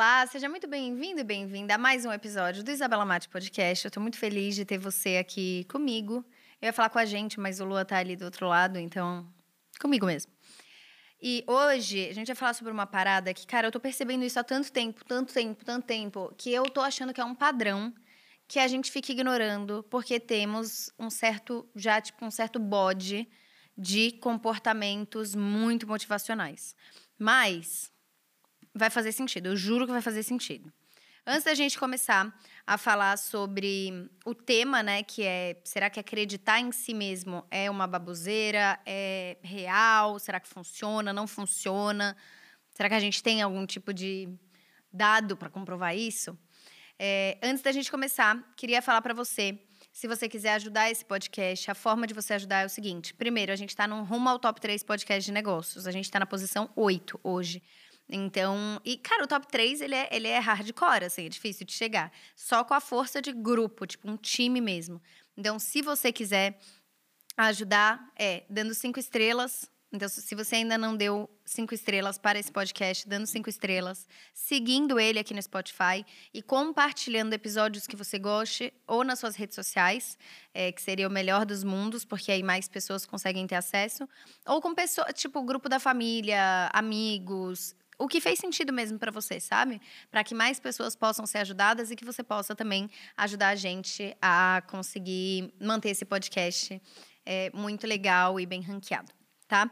Olá, seja muito bem-vindo e bem-vinda a mais um episódio do Isabela Mate Podcast. Eu tô muito feliz de ter você aqui comigo. Eu ia falar com a gente, mas o Lua tá ali do outro lado, então comigo mesmo. E hoje a gente vai falar sobre uma parada que, cara, eu tô percebendo isso há tanto tempo, tanto tempo, tanto tempo, que eu tô achando que é um padrão que a gente fica ignorando porque temos um certo, já tipo, um certo bode de comportamentos muito motivacionais. Mas vai fazer sentido, eu juro que vai fazer sentido. Antes da gente começar a falar sobre o tema, né, que é será que acreditar em si mesmo é uma baboseira, é real, será que funciona, não funciona? Será que a gente tem algum tipo de dado para comprovar isso? É, antes da gente começar, queria falar para você se você quiser ajudar esse podcast, a forma de você ajudar é o seguinte: primeiro, a gente está no rumo ao top 3 podcast de negócios. A gente está na posição 8 hoje. Então, e cara, o top 3 ele é, ele é hardcore, assim, é difícil de chegar. Só com a força de grupo, tipo um time mesmo. Então, se você quiser ajudar, é dando cinco estrelas. Então, se você ainda não deu cinco estrelas para esse podcast, dando cinco estrelas, seguindo ele aqui no Spotify e compartilhando episódios que você goste ou nas suas redes sociais, é, que seria o melhor dos mundos, porque aí mais pessoas conseguem ter acesso, ou com pessoas, tipo, grupo da família, amigos, o que fez sentido mesmo para você, sabe? Para que mais pessoas possam ser ajudadas e que você possa também ajudar a gente a conseguir manter esse podcast é, muito legal e bem ranqueado, tá?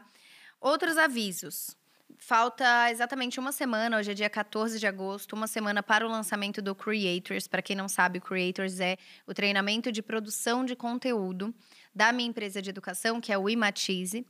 Outros avisos. Falta exatamente uma semana, hoje é dia 14 de agosto, uma semana para o lançamento do Creators. Para quem não sabe, o Creators é o treinamento de produção de conteúdo da minha empresa de educação, que é o Imatize.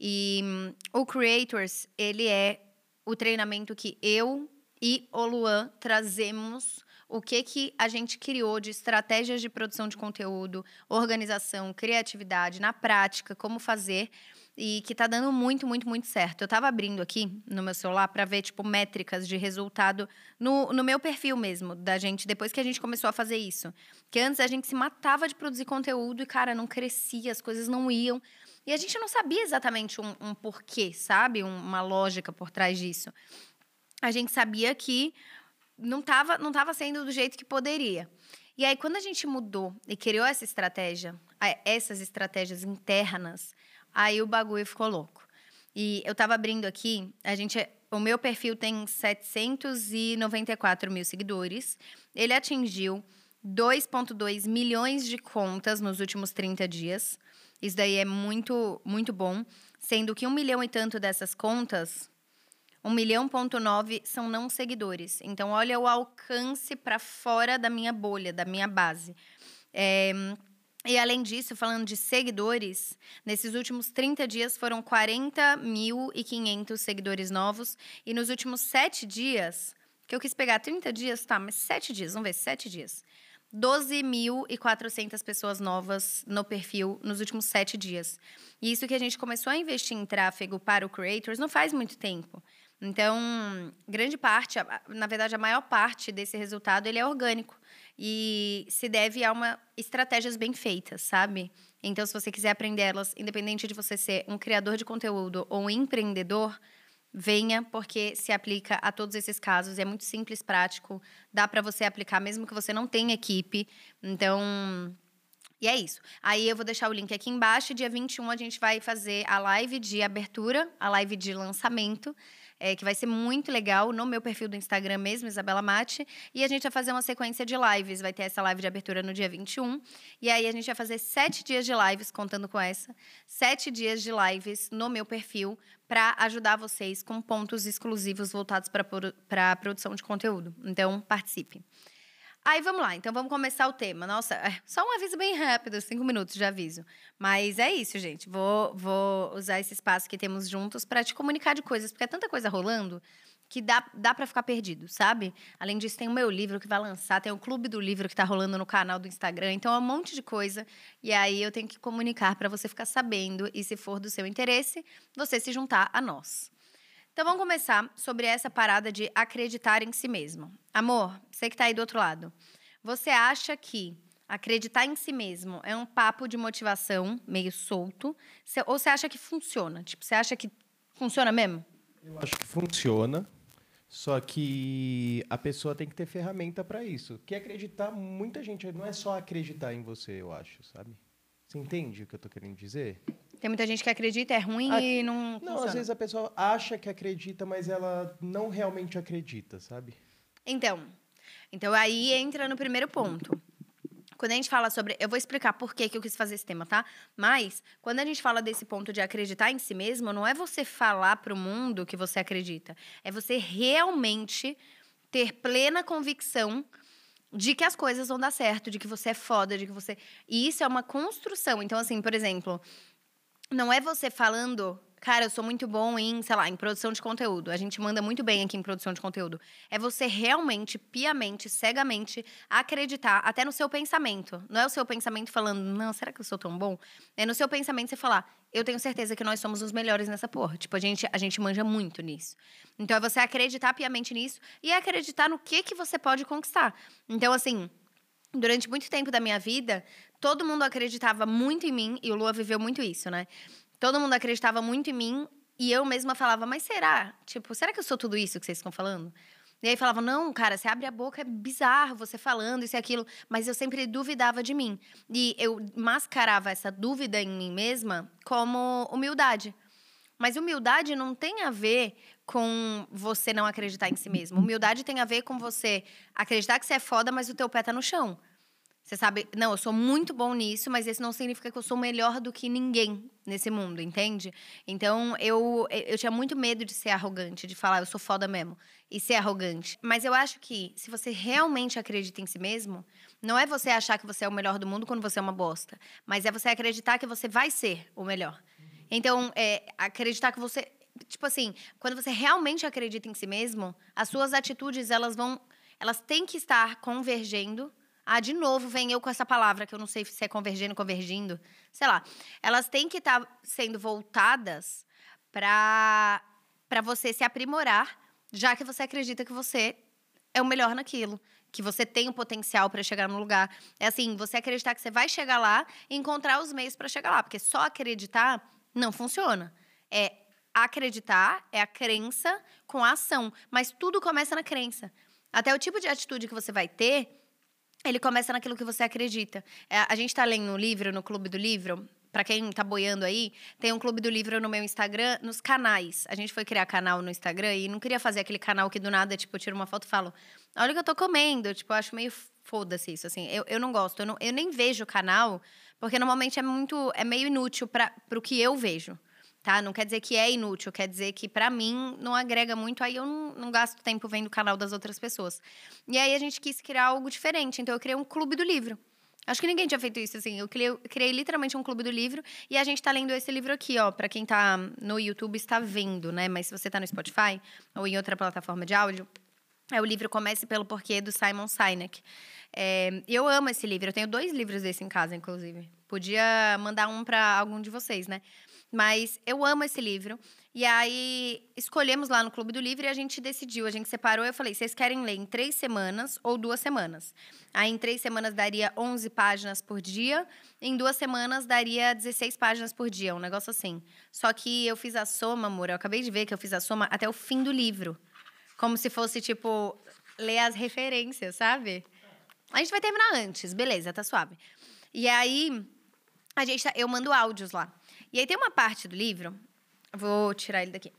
E hum, o Creators, ele é o treinamento que eu e o Luan trazemos o que que a gente criou de estratégias de produção de conteúdo, organização, criatividade, na prática, como fazer e que tá dando muito, muito, muito certo. Eu tava abrindo aqui no meu celular para ver, tipo, métricas de resultado no, no meu perfil mesmo, da gente, depois que a gente começou a fazer isso. Que antes a gente se matava de produzir conteúdo e, cara, não crescia, as coisas não iam. E a gente não sabia exatamente um, um porquê, sabe? uma lógica por trás disso. A gente sabia que não estava não tava sendo do jeito que poderia. E aí, quando a gente mudou e criou essa estratégia, essas estratégias internas, aí o bagulho ficou louco. E eu estava abrindo aqui, a gente, o meu perfil tem 794 mil seguidores. Ele atingiu 2,2 milhões de contas nos últimos 30 dias. Isso daí é muito, muito bom. Sendo que um milhão e tanto dessas contas, um milhão ponto nove são não seguidores. Então, olha o alcance para fora da minha bolha, da minha base. É, e além disso, falando de seguidores, nesses últimos 30 dias foram 40.500 seguidores novos. E nos últimos 7 dias, que eu quis pegar 30 dias, tá, mas 7 dias, vamos ver, 7 dias. 12.400 pessoas novas no perfil nos últimos sete dias. E isso que a gente começou a investir em tráfego para o Creators não faz muito tempo. Então, grande parte, na verdade, a maior parte desse resultado ele é orgânico e se deve a uma estratégias bem feitas, sabe? Então, se você quiser aprender elas, independente de você ser um criador de conteúdo ou um empreendedor, venha, porque se aplica a todos esses casos. É muito simples, prático, dá para você aplicar mesmo que você não tenha equipe. Então, e é isso. Aí eu vou deixar o link aqui embaixo. Dia 21 a gente vai fazer a live de abertura, a live de lançamento é, que vai ser muito legal no meu perfil do Instagram mesmo, Isabela Mate. E a gente vai fazer uma sequência de lives. Vai ter essa live de abertura no dia 21. E aí a gente vai fazer sete dias de lives, contando com essa. Sete dias de lives no meu perfil para ajudar vocês com pontos exclusivos voltados para a produção de conteúdo. Então, participe. Aí vamos lá, então vamos começar o tema. Nossa, é só um aviso bem rápido, cinco minutos de aviso. Mas é isso, gente. Vou, vou usar esse espaço que temos juntos para te comunicar de coisas, porque é tanta coisa rolando que dá, dá para ficar perdido, sabe? Além disso, tem o meu livro que vai lançar, tem o Clube do Livro que está rolando no canal do Instagram, então é um monte de coisa. E aí eu tenho que comunicar para você ficar sabendo e, se for do seu interesse, você se juntar a nós. Então vamos começar sobre essa parada de acreditar em si mesmo. Amor, você que está aí do outro lado, você acha que acreditar em si mesmo é um papo de motivação meio solto? Ou você acha que funciona? Tipo, você acha que funciona mesmo? Eu acho que funciona. Só que a pessoa tem que ter ferramenta para isso. Que acreditar, muita gente não é só acreditar em você, eu acho, sabe? Você entende o que eu tô querendo dizer? Tem muita gente que acredita, é ruim a... e não. Não, funciona. às vezes a pessoa acha que acredita, mas ela não realmente acredita, sabe? Então, então aí entra no primeiro ponto. Quando a gente fala sobre. Eu vou explicar por que, que eu quis fazer esse tema, tá? Mas, quando a gente fala desse ponto de acreditar em si mesmo, não é você falar para o mundo que você acredita. É você realmente ter plena convicção de que as coisas vão dar certo, de que você é foda, de que você. E isso é uma construção. Então, assim, por exemplo, não é você falando Cara, eu sou muito bom em, sei lá, em produção de conteúdo. A gente manda muito bem aqui em produção de conteúdo. É você realmente, piamente, cegamente acreditar até no seu pensamento. Não é o seu pensamento falando, não, será que eu sou tão bom? É no seu pensamento você falar, eu tenho certeza que nós somos os melhores nessa porra. Tipo, a gente, a gente manja muito nisso. Então é você acreditar piamente nisso e acreditar no que que você pode conquistar. Então, assim, durante muito tempo da minha vida, todo mundo acreditava muito em mim, e o Lua viveu muito isso, né? Todo mundo acreditava muito em mim e eu mesma falava, mas será? Tipo, será que eu sou tudo isso que vocês estão falando? E aí falava, não, cara, você abre a boca, é bizarro você falando isso e aquilo. Mas eu sempre duvidava de mim. E eu mascarava essa dúvida em mim mesma como humildade. Mas humildade não tem a ver com você não acreditar em si mesmo. Humildade tem a ver com você acreditar que você é foda, mas o teu pé tá no chão. Você sabe, não, eu sou muito bom nisso, mas isso não significa que eu sou melhor do que ninguém nesse mundo, entende? Então, eu, eu tinha muito medo de ser arrogante, de falar, eu sou foda mesmo, e ser arrogante. Mas eu acho que, se você realmente acredita em si mesmo, não é você achar que você é o melhor do mundo quando você é uma bosta, mas é você acreditar que você vai ser o melhor. Então, é, acreditar que você. Tipo assim, quando você realmente acredita em si mesmo, as suas atitudes, elas vão. Elas têm que estar convergendo ah, de novo vem eu com essa palavra que eu não sei se é convergendo, convergindo. Sei lá. Elas têm que estar tá sendo voltadas para para você se aprimorar, já que você acredita que você é o melhor naquilo, que você tem o potencial para chegar no lugar. É assim, você acreditar que você vai chegar lá e encontrar os meios para chegar lá, porque só acreditar não funciona. É acreditar é a crença com a ação, mas tudo começa na crença. Até o tipo de atitude que você vai ter ele começa naquilo que você acredita. É, a gente está lendo um livro no Clube do Livro. Para quem está boiando aí, tem um Clube do Livro no meu Instagram, nos canais. A gente foi criar canal no Instagram e não queria fazer aquele canal que do nada, tipo, eu tiro uma foto e falo: olha o que eu tô comendo. Tipo, eu acho meio foda-se isso, assim. Eu, eu não gosto, eu, não, eu nem vejo o canal, porque normalmente é muito. é meio inútil para o que eu vejo tá? Não quer dizer que é inútil, quer dizer que para mim não agrega muito, aí eu não, não, gasto tempo vendo o canal das outras pessoas. E aí a gente quis criar algo diferente, então eu criei um clube do livro. Acho que ninguém tinha feito isso assim. Eu criei, criei literalmente um clube do livro e a gente está lendo esse livro aqui, ó. Para quem está no YouTube está vendo, né? Mas se você está no Spotify ou em outra plataforma de áudio, é o livro Comece pelo Porquê do Simon Sinek. É, eu amo esse livro. Eu tenho dois livros desse em casa, inclusive. Podia mandar um para algum de vocês, né? Mas eu amo esse livro. E aí escolhemos lá no Clube do Livro e a gente decidiu, a gente separou. Eu falei: vocês querem ler em três semanas ou duas semanas? Aí em três semanas daria 11 páginas por dia, em duas semanas daria 16 páginas por dia, um negócio assim. Só que eu fiz a soma, amor, eu acabei de ver que eu fiz a soma até o fim do livro. Como se fosse, tipo, ler as referências, sabe? A gente vai terminar antes, beleza, tá suave. E aí, a gente, tá, eu mando áudios lá. E aí tem uma parte do livro, vou tirar ele daqui.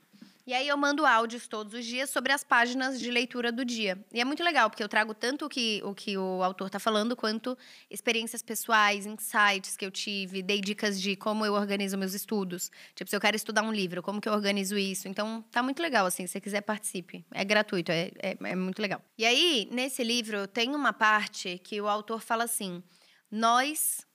E aí eu mando áudios todos os dias sobre as páginas de leitura do dia. E é muito legal, porque eu trago tanto o que o, que o autor está falando, quanto experiências pessoais, insights que eu tive, dei dicas de como eu organizo meus estudos. Tipo, se eu quero estudar um livro, como que eu organizo isso. Então, tá muito legal, assim, se você quiser, participe. É gratuito, é, é, é muito legal. E aí, nesse livro, tem uma parte que o autor fala assim: nós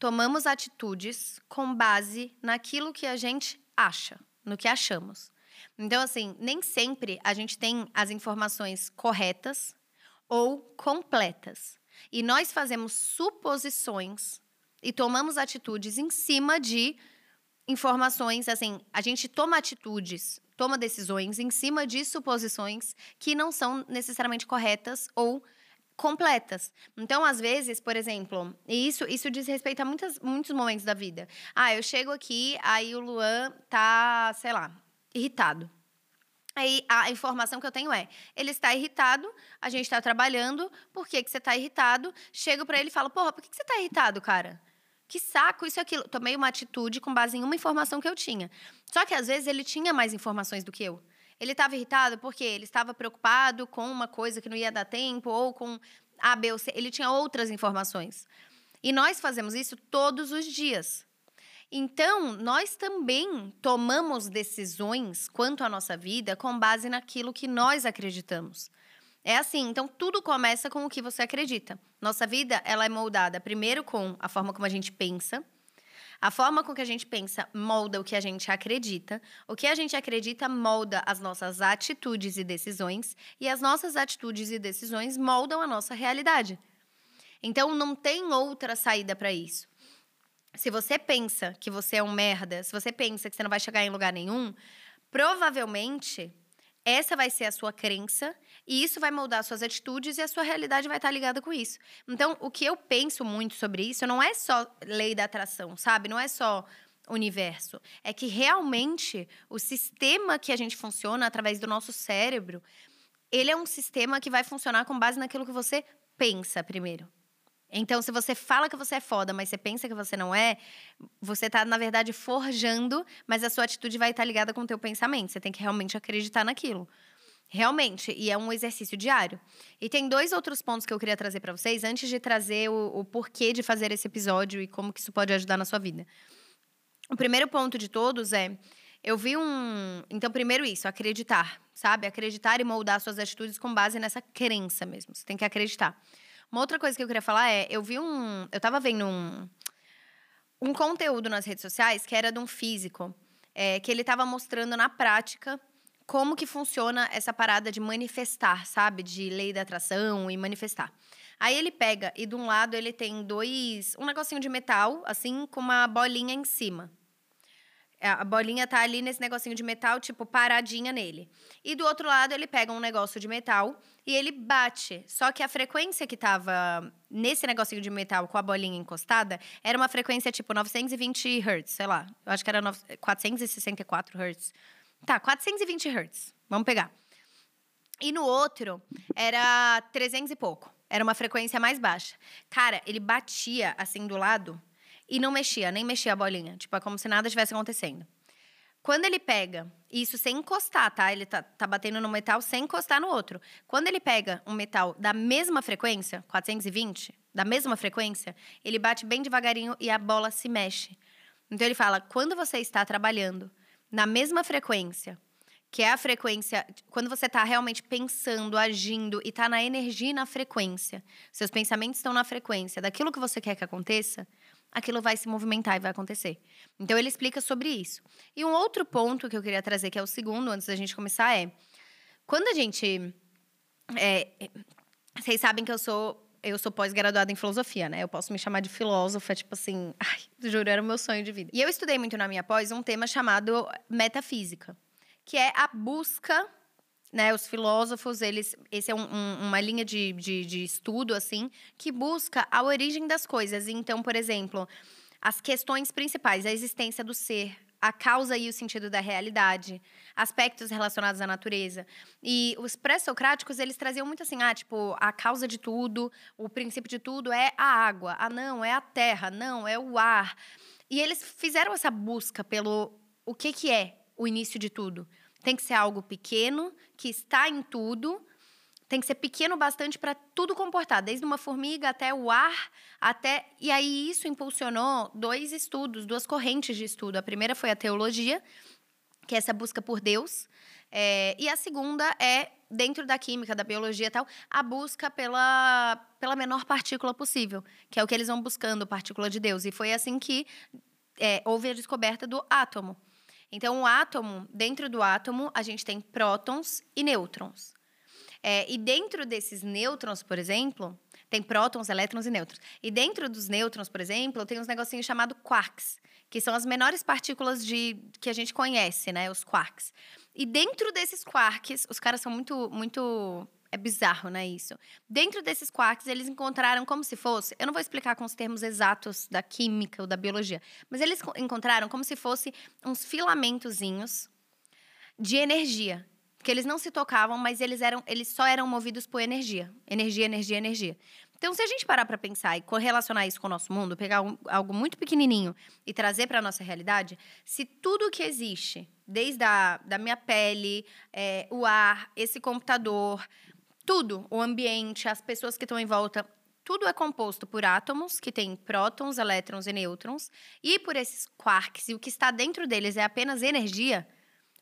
tomamos atitudes com base naquilo que a gente acha, no que achamos. Então, assim, nem sempre a gente tem as informações corretas ou completas. E nós fazemos suposições e tomamos atitudes em cima de informações, assim, a gente toma atitudes, toma decisões em cima de suposições que não são necessariamente corretas ou completas. Então, às vezes, por exemplo, e isso, isso diz respeito a muitas, muitos momentos da vida. Ah, eu chego aqui, aí o Luan tá, sei lá, irritado. Aí a informação que eu tenho é: ele está irritado, a gente está trabalhando, por que, que você está irritado? Chego para ele e falo: porra, por que, que você está irritado, cara? Que saco, isso e aquilo. Tomei uma atitude com base em uma informação que eu tinha. Só que às vezes ele tinha mais informações do que eu. Ele estava irritado porque ele estava preocupado com uma coisa que não ia dar tempo ou com A, B ou C. Ele tinha outras informações. E nós fazemos isso todos os dias. Então, nós também tomamos decisões quanto à nossa vida com base naquilo que nós acreditamos. É assim, então tudo começa com o que você acredita. Nossa vida, ela é moldada primeiro com a forma como a gente pensa. A forma com que a gente pensa molda o que a gente acredita. O que a gente acredita molda as nossas atitudes e decisões. E as nossas atitudes e decisões moldam a nossa realidade. Então, não tem outra saída para isso se você pensa que você é um merda, se você pensa que você não vai chegar em lugar nenhum, provavelmente essa vai ser a sua crença e isso vai moldar suas atitudes e a sua realidade vai estar ligada com isso. Então, o que eu penso muito sobre isso não é só lei da atração, sabe? Não é só universo. É que realmente o sistema que a gente funciona através do nosso cérebro, ele é um sistema que vai funcionar com base naquilo que você pensa primeiro. Então, se você fala que você é foda, mas você pensa que você não é, você está na verdade, forjando, mas a sua atitude vai estar ligada com o teu pensamento. Você tem que realmente acreditar naquilo. Realmente, e é um exercício diário. E tem dois outros pontos que eu queria trazer para vocês, antes de trazer o, o porquê de fazer esse episódio e como que isso pode ajudar na sua vida. O primeiro ponto de todos é eu vi um. Então, primeiro isso, acreditar, sabe? Acreditar e moldar suas atitudes com base nessa crença mesmo. Você tem que acreditar. Uma outra coisa que eu queria falar é, eu vi um, eu tava vendo um, um conteúdo nas redes sociais que era de um físico, é, que ele tava mostrando na prática como que funciona essa parada de manifestar, sabe? De lei da atração e manifestar. Aí ele pega e de um lado ele tem dois, um negocinho de metal, assim, com uma bolinha em cima. É, a bolinha tá ali nesse negocinho de metal, tipo, paradinha nele. E do outro lado, ele pega um negócio de metal e ele bate. Só que a frequência que tava nesse negocinho de metal com a bolinha encostada era uma frequência tipo 920 Hz, sei lá. Eu acho que era 464 Hz. Tá, 420 Hz. Vamos pegar. E no outro era 300 e pouco. Era uma frequência mais baixa. Cara, ele batia assim do lado e não mexia, nem mexia a bolinha. Tipo, é como se nada estivesse acontecendo. Quando ele pega, isso sem encostar, tá? Ele tá, tá batendo no metal sem encostar no outro. Quando ele pega um metal da mesma frequência, 420, da mesma frequência, ele bate bem devagarinho e a bola se mexe. Então ele fala: quando você está trabalhando na mesma frequência, que é a frequência, quando você está realmente pensando, agindo e está na energia e na frequência, seus pensamentos estão na frequência daquilo que você quer que aconteça, aquilo vai se movimentar e vai acontecer. Então ele explica sobre isso. E um outro ponto que eu queria trazer, que é o segundo, antes da gente começar, é quando a gente. É, vocês sabem que eu sou. Eu sou pós-graduada em filosofia, né? Eu posso me chamar de filósofa, tipo assim. Ai, juro, era o meu sonho de vida. E eu estudei muito na minha pós um tema chamado metafísica, que é a busca né, os filósofos, eles, esse é um, um, uma linha de, de, de, estudo, assim, que busca a origem das coisas. Então, por exemplo, as questões principais, a existência do ser, a causa e o sentido da realidade, aspectos relacionados à natureza. E os pré-socráticos, eles traziam muito assim, ah, tipo, a causa de tudo, o princípio de tudo é a água. Ah, não, é a terra. Não, é o ar. E eles fizeram essa busca pelo o que que é o início de tudo. Tem que ser algo pequeno, que está em tudo. Tem que ser pequeno bastante para tudo comportar, desde uma formiga até o ar, até. E aí isso impulsionou dois estudos, duas correntes de estudo. A primeira foi a teologia, que é essa busca por Deus. É, e a segunda é, dentro da química, da biologia e tal, a busca pela, pela menor partícula possível, que é o que eles vão buscando, partícula de Deus. E foi assim que é, houve a descoberta do átomo. Então, o átomo, dentro do átomo, a gente tem prótons e nêutrons. É, e dentro desses nêutrons, por exemplo, tem prótons, elétrons e nêutrons. E dentro dos nêutrons, por exemplo, tem uns negocinhos chamados quarks, que são as menores partículas de que a gente conhece, né? Os quarks. E dentro desses quarks, os caras são muito, muito é bizarro, né, isso? Dentro desses quarks, eles encontraram como se fosse, eu não vou explicar com os termos exatos da química ou da biologia, mas eles encontraram como se fosse uns filamentozinhos de energia que eles não se tocavam, mas eles eram, eles só eram movidos por energia, energia, energia, energia. Então, se a gente parar para pensar e correlacionar isso com o nosso mundo, pegar um, algo muito pequenininho e trazer para a nossa realidade, se tudo que existe, desde a da minha pele, é, o ar, esse computador, tudo, o ambiente, as pessoas que estão em volta, tudo é composto por átomos que têm prótons, elétrons e nêutrons, e por esses quarks, e o que está dentro deles é apenas energia,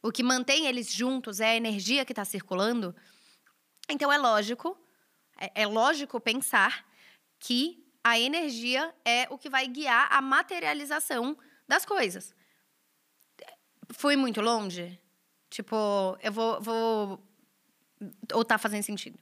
o que mantém eles juntos é a energia que está circulando. Então é lógico é, é lógico pensar que a energia é o que vai guiar a materialização das coisas. Fui muito longe? Tipo, eu vou. vou ou tá fazendo sentido?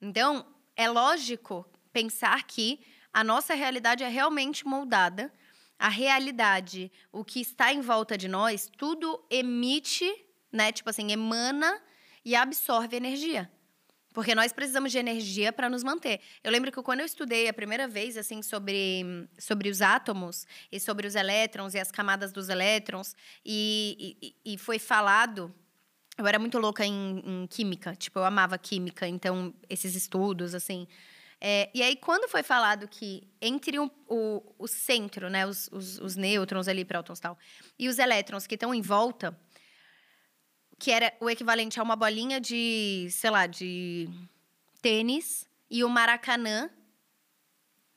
Então, é lógico pensar que a nossa realidade é realmente moldada. A realidade, o que está em volta de nós, tudo emite, né? Tipo assim, emana e absorve energia. Porque nós precisamos de energia para nos manter. Eu lembro que quando eu estudei a primeira vez assim sobre, sobre os átomos e sobre os elétrons e as camadas dos elétrons, e, e, e foi falado. Eu era muito louca em, em, química, tipo, eu amava química, então, esses estudos, assim. É, e aí, quando foi falado que entre o, o, o centro, né, os, os, os nêutrons ali, prótons e tal, e os elétrons que estão em volta, que era o equivalente a uma bolinha de, sei lá, de tênis e o Maracanã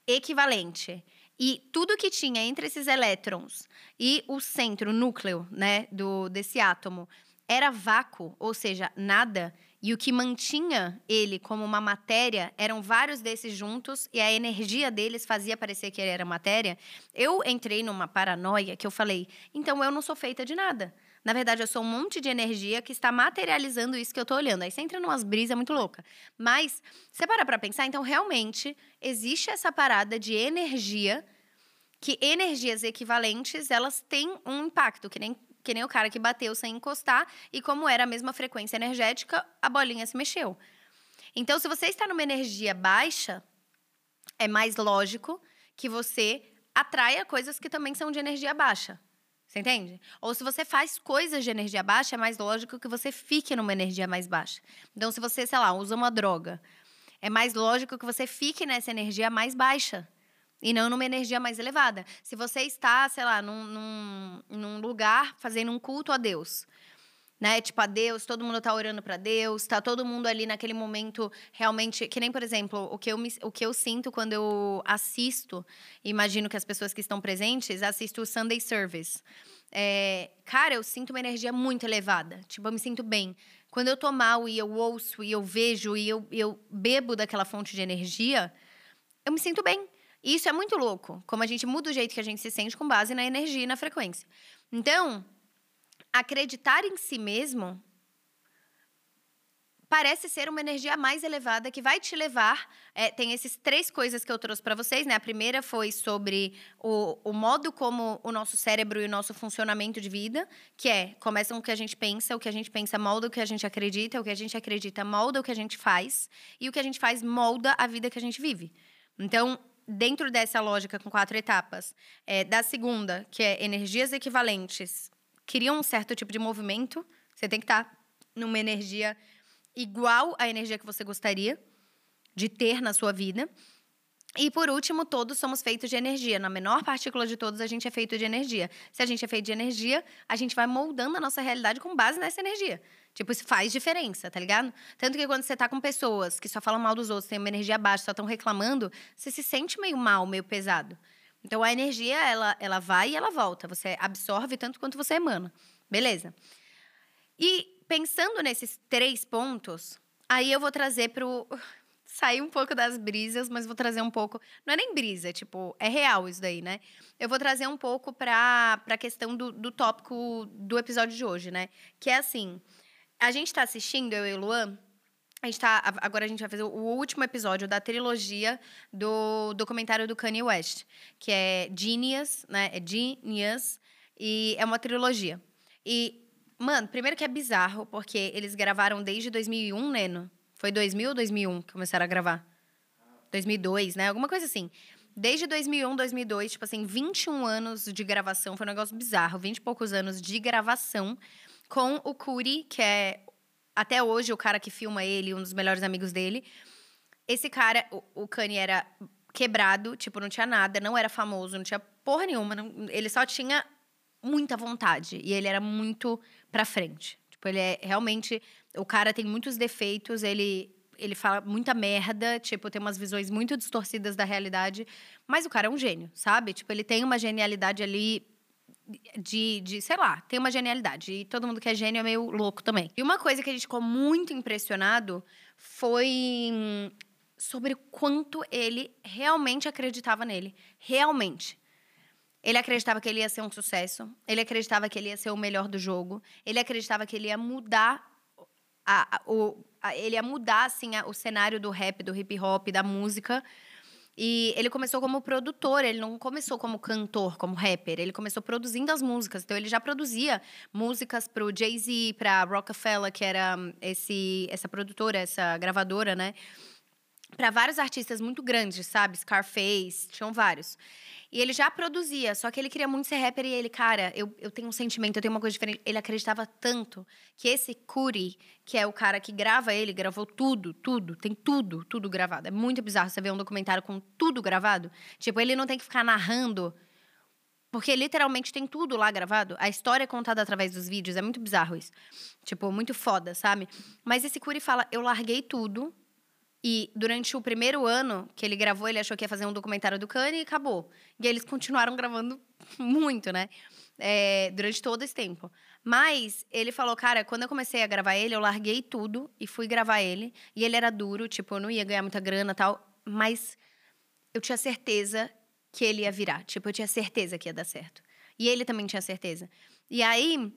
equivalente. E tudo que tinha entre esses elétrons e o centro, o núcleo, né, do desse átomo, era vácuo, ou seja, nada, e o que mantinha ele como uma matéria eram vários desses juntos e a energia deles fazia parecer que ele era matéria. Eu entrei numa paranoia que eu falei: "Então eu não sou feita de nada". Na verdade, eu sou um monte de energia que está materializando isso que eu estou olhando. Aí você entra numas brisas muito louca. Mas, você para pra pensar, então realmente existe essa parada de energia que energias equivalentes, elas têm um impacto, que nem, que nem o cara que bateu sem encostar, e como era a mesma frequência energética, a bolinha se mexeu. Então, se você está numa energia baixa, é mais lógico que você atraia coisas que também são de energia baixa. Você entende? Ou se você faz coisas de energia baixa, é mais lógico que você fique numa energia mais baixa. Então, se você, sei lá, usa uma droga, é mais lógico que você fique nessa energia mais baixa e não numa energia mais elevada. Se você está, sei lá, num, num, num lugar fazendo um culto a Deus, né? Tipo, a Deus, todo mundo tá orando para Deus, tá todo mundo ali naquele momento realmente. Que nem, por exemplo, o que eu, me, o que eu sinto quando eu assisto, imagino que as pessoas que estão presentes assisto o Sunday Service. É, cara, eu sinto uma energia muito elevada. Tipo, eu me sinto bem. Quando eu tô mal e eu ouço e eu vejo e eu, eu bebo daquela fonte de energia, eu me sinto bem. E isso é muito louco, como a gente muda o jeito que a gente se sente com base na energia e na frequência. Então, acreditar em si mesmo parece ser uma energia mais elevada que vai te levar. É, tem essas três coisas que eu trouxe para vocês, né? A primeira foi sobre o, o modo como o nosso cérebro e o nosso funcionamento de vida, que é começa com o que a gente pensa, o que a gente pensa molda o que a gente acredita, o que a gente acredita molda o que a gente faz, e o que a gente faz molda a vida que a gente vive. Então, dentro dessa lógica com quatro etapas, é, da segunda, que é energias equivalentes, criam um certo tipo de movimento. Você tem que estar tá numa energia igual à energia que você gostaria de ter na sua vida. E por último, todos somos feitos de energia. Na menor partícula de todos, a gente é feito de energia. Se a gente é feito de energia, a gente vai moldando a nossa realidade com base nessa energia. Tipo, isso faz diferença, tá ligado? Tanto que quando você tá com pessoas que só falam mal dos outros, têm uma energia baixa, só estão reclamando, você se sente meio mal, meio pesado. Então a energia, ela, ela vai e ela volta. Você absorve tanto quanto você emana. Beleza. E pensando nesses três pontos, aí eu vou trazer pro. Sair um pouco das brisas, mas vou trazer um pouco. Não é nem brisa, tipo, é real isso daí, né? Eu vou trazer um pouco para a questão do, do tópico do episódio de hoje, né? Que é assim: a gente tá assistindo, eu e o Luan, a gente tá, agora a gente vai fazer o último episódio da trilogia do documentário do Kanye West, que é Genius, né? É Genius e é uma trilogia. E, mano, primeiro que é bizarro, porque eles gravaram desde 2001, Neno. Foi 2000 ou 2001 que começaram a gravar? 2002, né? Alguma coisa assim. Desde 2001, 2002, tipo assim, 21 anos de gravação. Foi um negócio bizarro. 20 e poucos anos de gravação com o Curi, que é até hoje, o cara que filma ele, um dos melhores amigos dele. Esse cara, o, o Kanye era quebrado, tipo, não tinha nada, não era famoso, não tinha porra nenhuma. Não, ele só tinha muita vontade. E ele era muito pra frente. Tipo, ele é realmente. O cara tem muitos defeitos, ele. Ele fala muita merda, tipo, tem umas visões muito distorcidas da realidade. Mas o cara é um gênio, sabe? Tipo, ele tem uma genialidade ali de, de, sei lá, tem uma genialidade. E todo mundo que é gênio é meio louco também. E uma coisa que a gente ficou muito impressionado foi hum, sobre quanto ele realmente acreditava nele. Realmente. Ele acreditava que ele ia ser um sucesso. Ele acreditava que ele ia ser o melhor do jogo. Ele acreditava que ele ia mudar a, a, o, a, ele ia mudar assim o cenário do rap, do hip hop, da música. E ele começou como produtor, ele não começou como cantor, como rapper, ele começou produzindo as músicas. Então ele já produzia músicas pro Jay-Z, pra Rockefeller, que era esse essa produtora, essa gravadora, né? Para vários artistas muito grandes, sabe? Scarface, tinham vários. E ele já produzia, só que ele queria muito ser rapper e ele, cara, eu, eu tenho um sentimento, eu tenho uma coisa diferente. Ele acreditava tanto que esse Curi, que é o cara que grava ele, gravou tudo, tudo, tem tudo, tudo gravado. É muito bizarro você ver um documentário com tudo gravado. Tipo, ele não tem que ficar narrando, porque literalmente tem tudo lá gravado. A história é contada através dos vídeos, é muito bizarro isso. Tipo, muito foda, sabe? Mas esse Curi fala: eu larguei tudo e durante o primeiro ano que ele gravou, ele achou que ia fazer um documentário do Kanye e acabou. E eles continuaram gravando muito, né? É, durante todo esse tempo. Mas ele falou, cara, quando eu comecei a gravar ele, eu larguei tudo e fui gravar ele. E ele era duro, tipo, eu não ia ganhar muita grana tal. Mas eu tinha certeza que ele ia virar. Tipo, eu tinha certeza que ia dar certo. E ele também tinha certeza. E aí,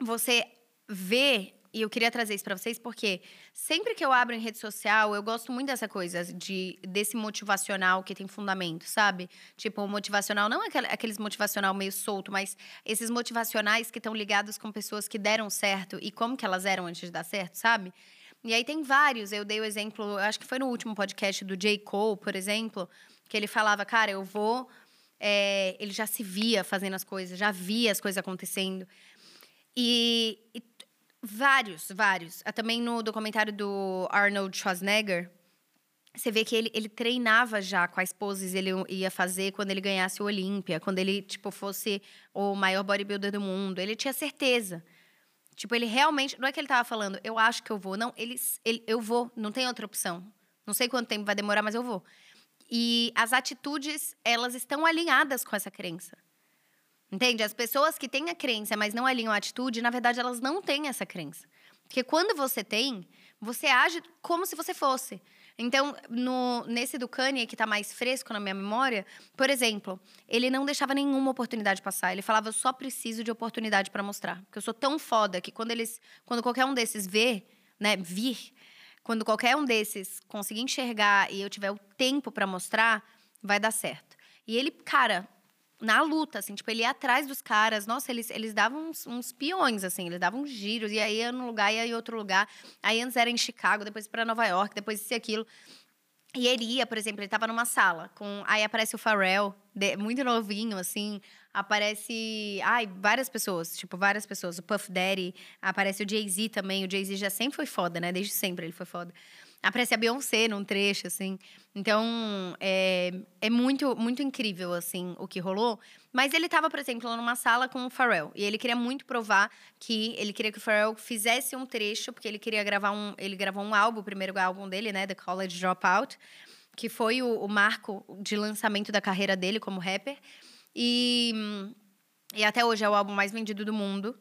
você vê e eu queria trazer isso para vocês porque sempre que eu abro em rede social, eu gosto muito dessa coisa de desse motivacional que tem fundamento, sabe? Tipo, motivacional não é aqueles motivacional meio solto, mas esses motivacionais que estão ligados com pessoas que deram certo e como que elas eram antes de dar certo, sabe? E aí tem vários. Eu dei o exemplo, acho que foi no último podcast do J. Cole, por exemplo, que ele falava, cara, eu vou. É, ele já se via fazendo as coisas, já via as coisas acontecendo. E, e Vários, vários. Ah, também no documentário do Arnold Schwarzenegger, você vê que ele, ele treinava já quais poses ele ia fazer quando ele ganhasse o Olímpia, quando ele, tipo, fosse o maior bodybuilder do mundo. Ele tinha certeza. Tipo, ele realmente. Não é que ele tava falando, eu acho que eu vou. Não, ele, ele, eu vou, não tem outra opção. Não sei quanto tempo vai demorar, mas eu vou. E as atitudes, elas estão alinhadas com essa crença. Entende? As pessoas que têm a crença, mas não alinham a atitude, na verdade, elas não têm essa crença. Porque quando você tem, você age como se você fosse. Então, no, nesse do Kanye, que está mais fresco na minha memória, por exemplo, ele não deixava nenhuma oportunidade passar. Ele falava, eu só preciso de oportunidade para mostrar. Porque eu sou tão foda que quando eles. Quando qualquer um desses vê, né, vir, quando qualquer um desses conseguir enxergar e eu tiver o tempo para mostrar, vai dar certo. E ele, cara, na luta, assim, tipo, ele ia atrás dos caras. Nossa, eles, eles davam uns, uns peões, assim, eles davam giros. E aí ia num lugar, ia em outro lugar. Aí antes era em Chicago, depois para Nova York, depois isso e aquilo. E ele ia, por exemplo, ele tava numa sala, com aí aparece o Pharrell, de, muito novinho, assim, aparece, ai, várias pessoas, tipo, várias pessoas. O Puff Daddy, aparece o Jay-Z também. O Jay-Z já sempre foi foda, né? Desde sempre ele foi foda. Aparece a Beyoncé num trecho, assim. Então, é, é muito, muito incrível, assim, o que rolou. Mas ele estava, por exemplo, numa sala com o Pharrell. E ele queria muito provar que... Ele queria que o Pharrell fizesse um trecho, porque ele queria gravar um... Ele gravou um álbum, o primeiro álbum dele, né? The College Dropout. Que foi o, o marco de lançamento da carreira dele como rapper. E... E até hoje é o álbum mais vendido do mundo.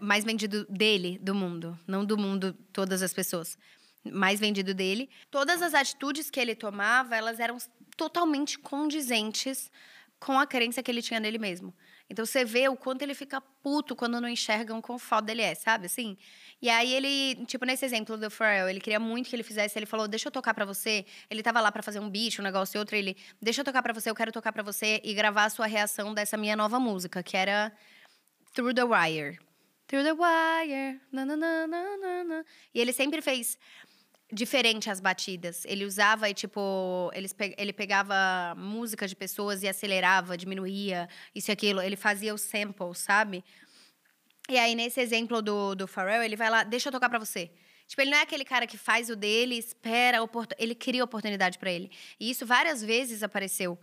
Mais vendido dele, do mundo. Não do mundo, todas as pessoas mais vendido dele. Todas as atitudes que ele tomava, elas eram totalmente condizentes com a crença que ele tinha nele mesmo. Então você vê o quanto ele fica puto quando não enxergam quão foda ele é, sabe? Assim. E aí ele, tipo, nesse exemplo do Pharrell, ele queria muito que ele fizesse, ele falou: "Deixa eu tocar para você". Ele tava lá para fazer um beat, um negócio e outro, ele: "Deixa eu tocar para você, eu quero tocar para você e gravar a sua reação dessa minha nova música, que era Through the Wire". Through the Wire. Na, na, na, na, na. E ele sempre fez diferente as batidas. Ele usava e, tipo, ele, ele pegava música de pessoas e acelerava, diminuía, isso e aquilo. Ele fazia o sample, sabe? E aí, nesse exemplo do, do Pharrell, ele vai lá, deixa eu tocar pra você. Tipo, ele não é aquele cara que faz o dele, espera, ele cria oportunidade para ele. E isso várias vezes apareceu.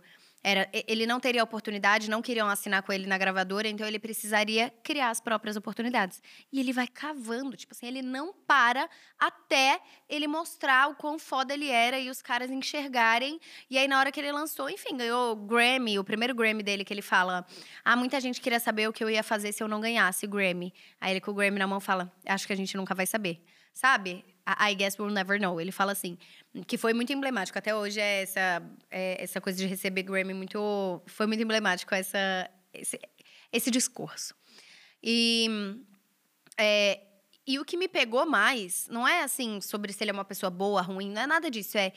Era, ele não teria oportunidade, não queriam assinar com ele na gravadora, então ele precisaria criar as próprias oportunidades. E ele vai cavando, tipo assim, ele não para até ele mostrar o quão foda ele era e os caras enxergarem. E aí, na hora que ele lançou, enfim, ganhou o Grammy, o primeiro Grammy dele, que ele fala: Ah, muita gente queria saber o que eu ia fazer se eu não ganhasse o Grammy. Aí ele com o Grammy na mão fala: Acho que a gente nunca vai saber. Sabe? I guess we'll never know. Ele fala assim, que foi muito emblemático. Até hoje é essa, é essa coisa de receber Grammy muito. Foi muito emblemático essa, esse, esse discurso. E, é, e o que me pegou mais não é assim sobre se ele é uma pessoa boa, ruim, não é nada disso. É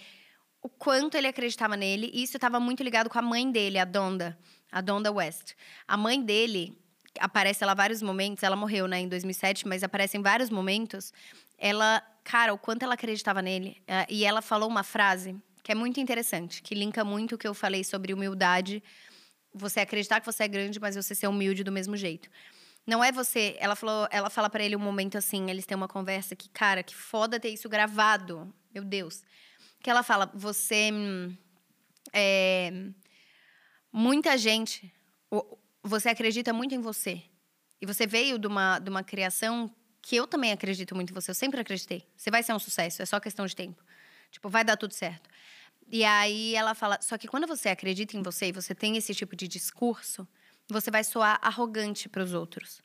o quanto ele acreditava nele. E isso estava muito ligado com a mãe dele, a Donda, a Donda West. A mãe dele aparece ela vários momentos. Ela morreu, né, em 2007, mas aparece em vários momentos. Ela cara, o quanto ela acreditava nele. Uh, e ela falou uma frase que é muito interessante, que linka muito o que eu falei sobre humildade. Você acreditar que você é grande, mas você ser humilde do mesmo jeito. Não é você. Ela falou, ela fala para ele um momento assim, eles têm uma conversa que, cara, que foda ter isso gravado. Meu Deus. Que ela fala, você. É, muita gente. Você acredita muito em você. E você veio de uma, de uma criação que eu também acredito muito em você, eu sempre acreditei. Você vai ser um sucesso, é só questão de tempo. Tipo, vai dar tudo certo. E aí ela fala, só que quando você acredita em você e você tem esse tipo de discurso, você vai soar arrogante para os outros.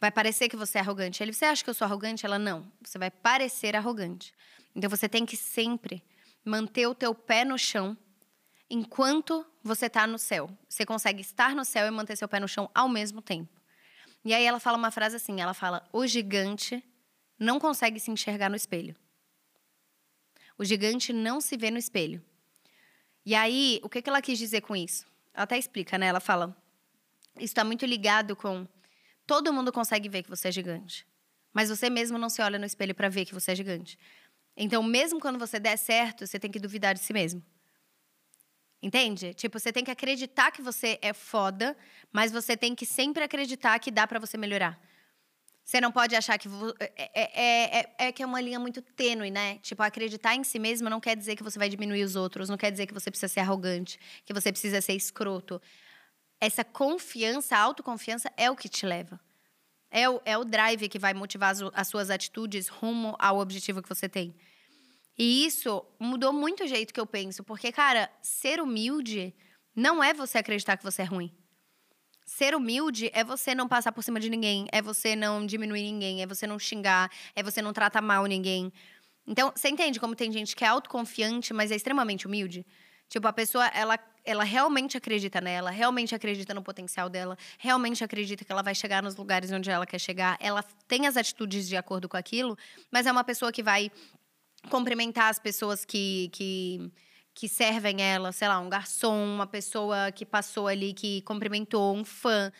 Vai parecer que você é arrogante. Ele, você acha que eu sou arrogante? Ela, não. Você vai parecer arrogante. Então você tem que sempre manter o teu pé no chão enquanto você está no céu. Você consegue estar no céu e manter seu pé no chão ao mesmo tempo. E aí ela fala uma frase assim, ela fala: "O gigante não consegue se enxergar no espelho. O gigante não se vê no espelho." E aí, o que ela quis dizer com isso? Ela até explica, né? Ela fala: "Isso está muito ligado com todo mundo consegue ver que você é gigante, mas você mesmo não se olha no espelho para ver que você é gigante. Então, mesmo quando você der certo, você tem que duvidar de si mesmo. Entende? Tipo, você tem que acreditar que você é foda, mas você tem que sempre acreditar que dá para você melhorar. Você não pode achar que. É, é, é, é, que é uma linha muito tênue, né? Tipo, acreditar em si mesmo não quer dizer que você vai diminuir os outros, não quer dizer que você precisa ser arrogante, que você precisa ser escroto. Essa confiança, a autoconfiança é o que te leva. É o, é o drive que vai motivar as, as suas atitudes rumo ao objetivo que você tem. E isso mudou muito o jeito que eu penso, porque, cara, ser humilde não é você acreditar que você é ruim. Ser humilde é você não passar por cima de ninguém, é você não diminuir ninguém, é você não xingar, é você não tratar mal ninguém. Então, você entende como tem gente que é autoconfiante, mas é extremamente humilde? Tipo, a pessoa, ela, ela realmente acredita nela, realmente acredita no potencial dela, realmente acredita que ela vai chegar nos lugares onde ela quer chegar, ela tem as atitudes de acordo com aquilo, mas é uma pessoa que vai cumprimentar as pessoas que, que, que servem ela, sei lá, um garçom, uma pessoa que passou ali, que cumprimentou, um fã.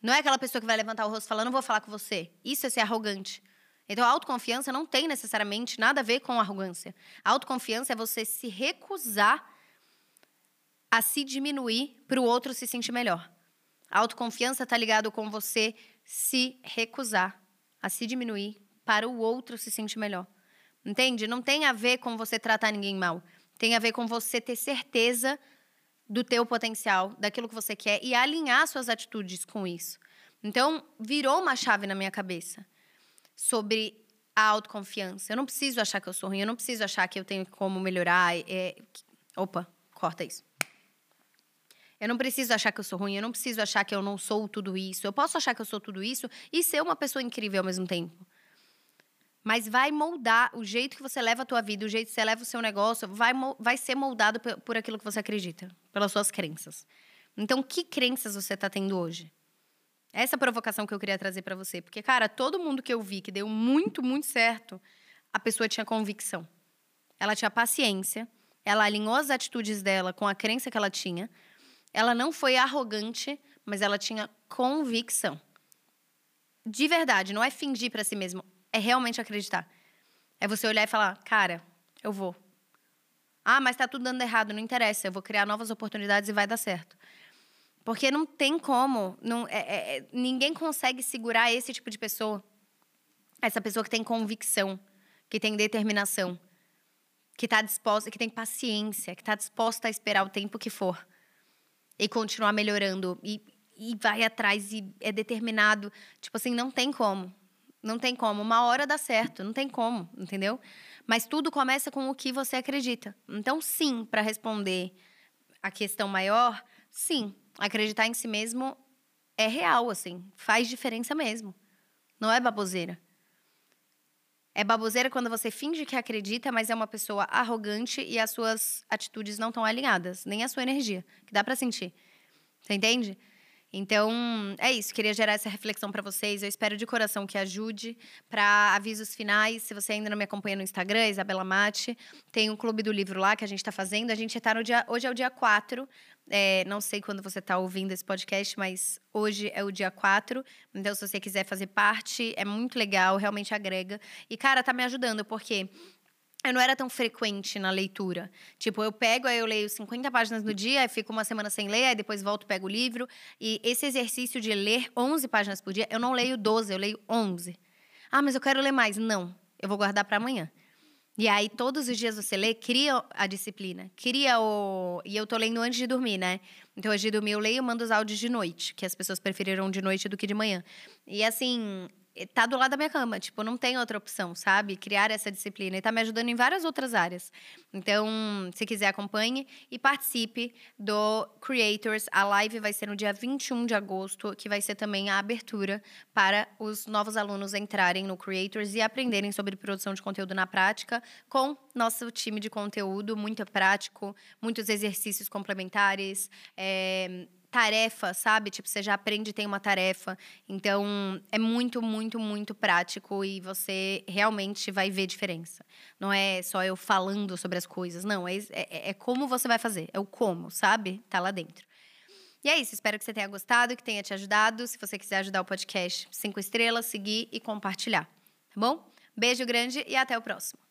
Não é aquela pessoa que vai levantar o rosto falar, não vou falar com você. Isso é ser arrogante. Então, a autoconfiança não tem necessariamente nada a ver com arrogância. A autoconfiança é você se recusar a se diminuir para o outro se sentir melhor. A autoconfiança está ligado com você se recusar a se diminuir para o outro se sentir melhor. Entende? Não tem a ver com você tratar ninguém mal. Tem a ver com você ter certeza do teu potencial, daquilo que você quer e alinhar suas atitudes com isso. Então, virou uma chave na minha cabeça sobre a autoconfiança. Eu não preciso achar que eu sou ruim, eu não preciso achar que eu tenho como melhorar. É... Opa, corta isso. Eu não preciso achar que eu sou ruim, eu não preciso achar que eu não sou tudo isso. Eu posso achar que eu sou tudo isso e ser uma pessoa incrível ao mesmo tempo mas vai moldar o jeito que você leva a tua vida, o jeito que você leva o seu negócio, vai, vai ser moldado por, aquilo que você acredita, pelas suas crenças. Então, que crenças você está tendo hoje? Essa é provocação que eu queria trazer para você. Porque, cara, todo mundo que eu vi que deu muito, muito certo, a pessoa tinha convicção. Ela tinha paciência, ela alinhou as atitudes dela com a crença que ela tinha. Ela não foi arrogante, mas ela tinha convicção. De verdade, não é fingir para si mesmo é realmente acreditar. É você olhar e falar, cara, eu vou. Ah, mas tá tudo dando errado, não interessa, eu vou criar novas oportunidades e vai dar certo. Porque não tem como, não, é, é, é ninguém consegue segurar esse tipo de pessoa. essa pessoa que tem convicção, que tem determinação, que tá disposta, que tem paciência, que tá disposta a esperar o tempo que for e continuar melhorando e, e vai atrás e é determinado. Tipo assim, não tem como. Não tem como. Uma hora dá certo, não tem como, entendeu? Mas tudo começa com o que você acredita. Então, sim, para responder a questão maior, sim, acreditar em si mesmo é real, assim, faz diferença mesmo. Não é baboseira. É baboseira quando você finge que acredita, mas é uma pessoa arrogante e as suas atitudes não estão alinhadas, nem a sua energia, que dá para sentir. Você entende? Então, é isso. Queria gerar essa reflexão para vocês. Eu espero de coração que ajude. Para avisos finais, se você ainda não me acompanha no Instagram, Isabela Mate, tem um clube do livro lá que a gente está fazendo. A gente está no dia. Hoje é o dia 4. É, não sei quando você está ouvindo esse podcast, mas hoje é o dia 4. Então, se você quiser fazer parte, é muito legal, realmente agrega. E, cara, tá me ajudando, porque eu não era tão frequente na leitura. Tipo, eu pego, aí eu leio 50 páginas no dia, aí fico uma semana sem ler, aí depois volto, pego o livro. E esse exercício de ler 11 páginas por dia, eu não leio 12, eu leio 11. Ah, mas eu quero ler mais. Não, eu vou guardar para amanhã. E aí, todos os dias você lê, cria a disciplina, cria o. E eu tô lendo antes de dormir, né? Então, antes de dormir, eu leio e mando os áudios de noite, que as pessoas preferiram de noite do que de manhã. E assim, tá do lado da minha cama, tipo, não tem outra opção, sabe? Criar essa disciplina e tá me ajudando em várias outras áreas. Então, se quiser, acompanhe e participe do Creators. A live vai ser no dia 21 de agosto, que vai ser também a abertura para os novos alunos entrarem no Creators e aprenderem sobre produção de conteúdo na prática com nosso time de conteúdo muito prático, muitos exercícios complementares, é, tarefa, sabe? Tipo, você já aprende tem uma tarefa. Então, é muito, muito, muito prático e você realmente vai ver diferença. Não é só eu falando sobre as coisas, não. É, é, é como você vai fazer, é o como, sabe? Tá lá dentro. E é isso, espero que você tenha gostado, que tenha te ajudado. Se você quiser ajudar o podcast, cinco estrelas, seguir e compartilhar. Tá bom? Beijo grande e até o próximo.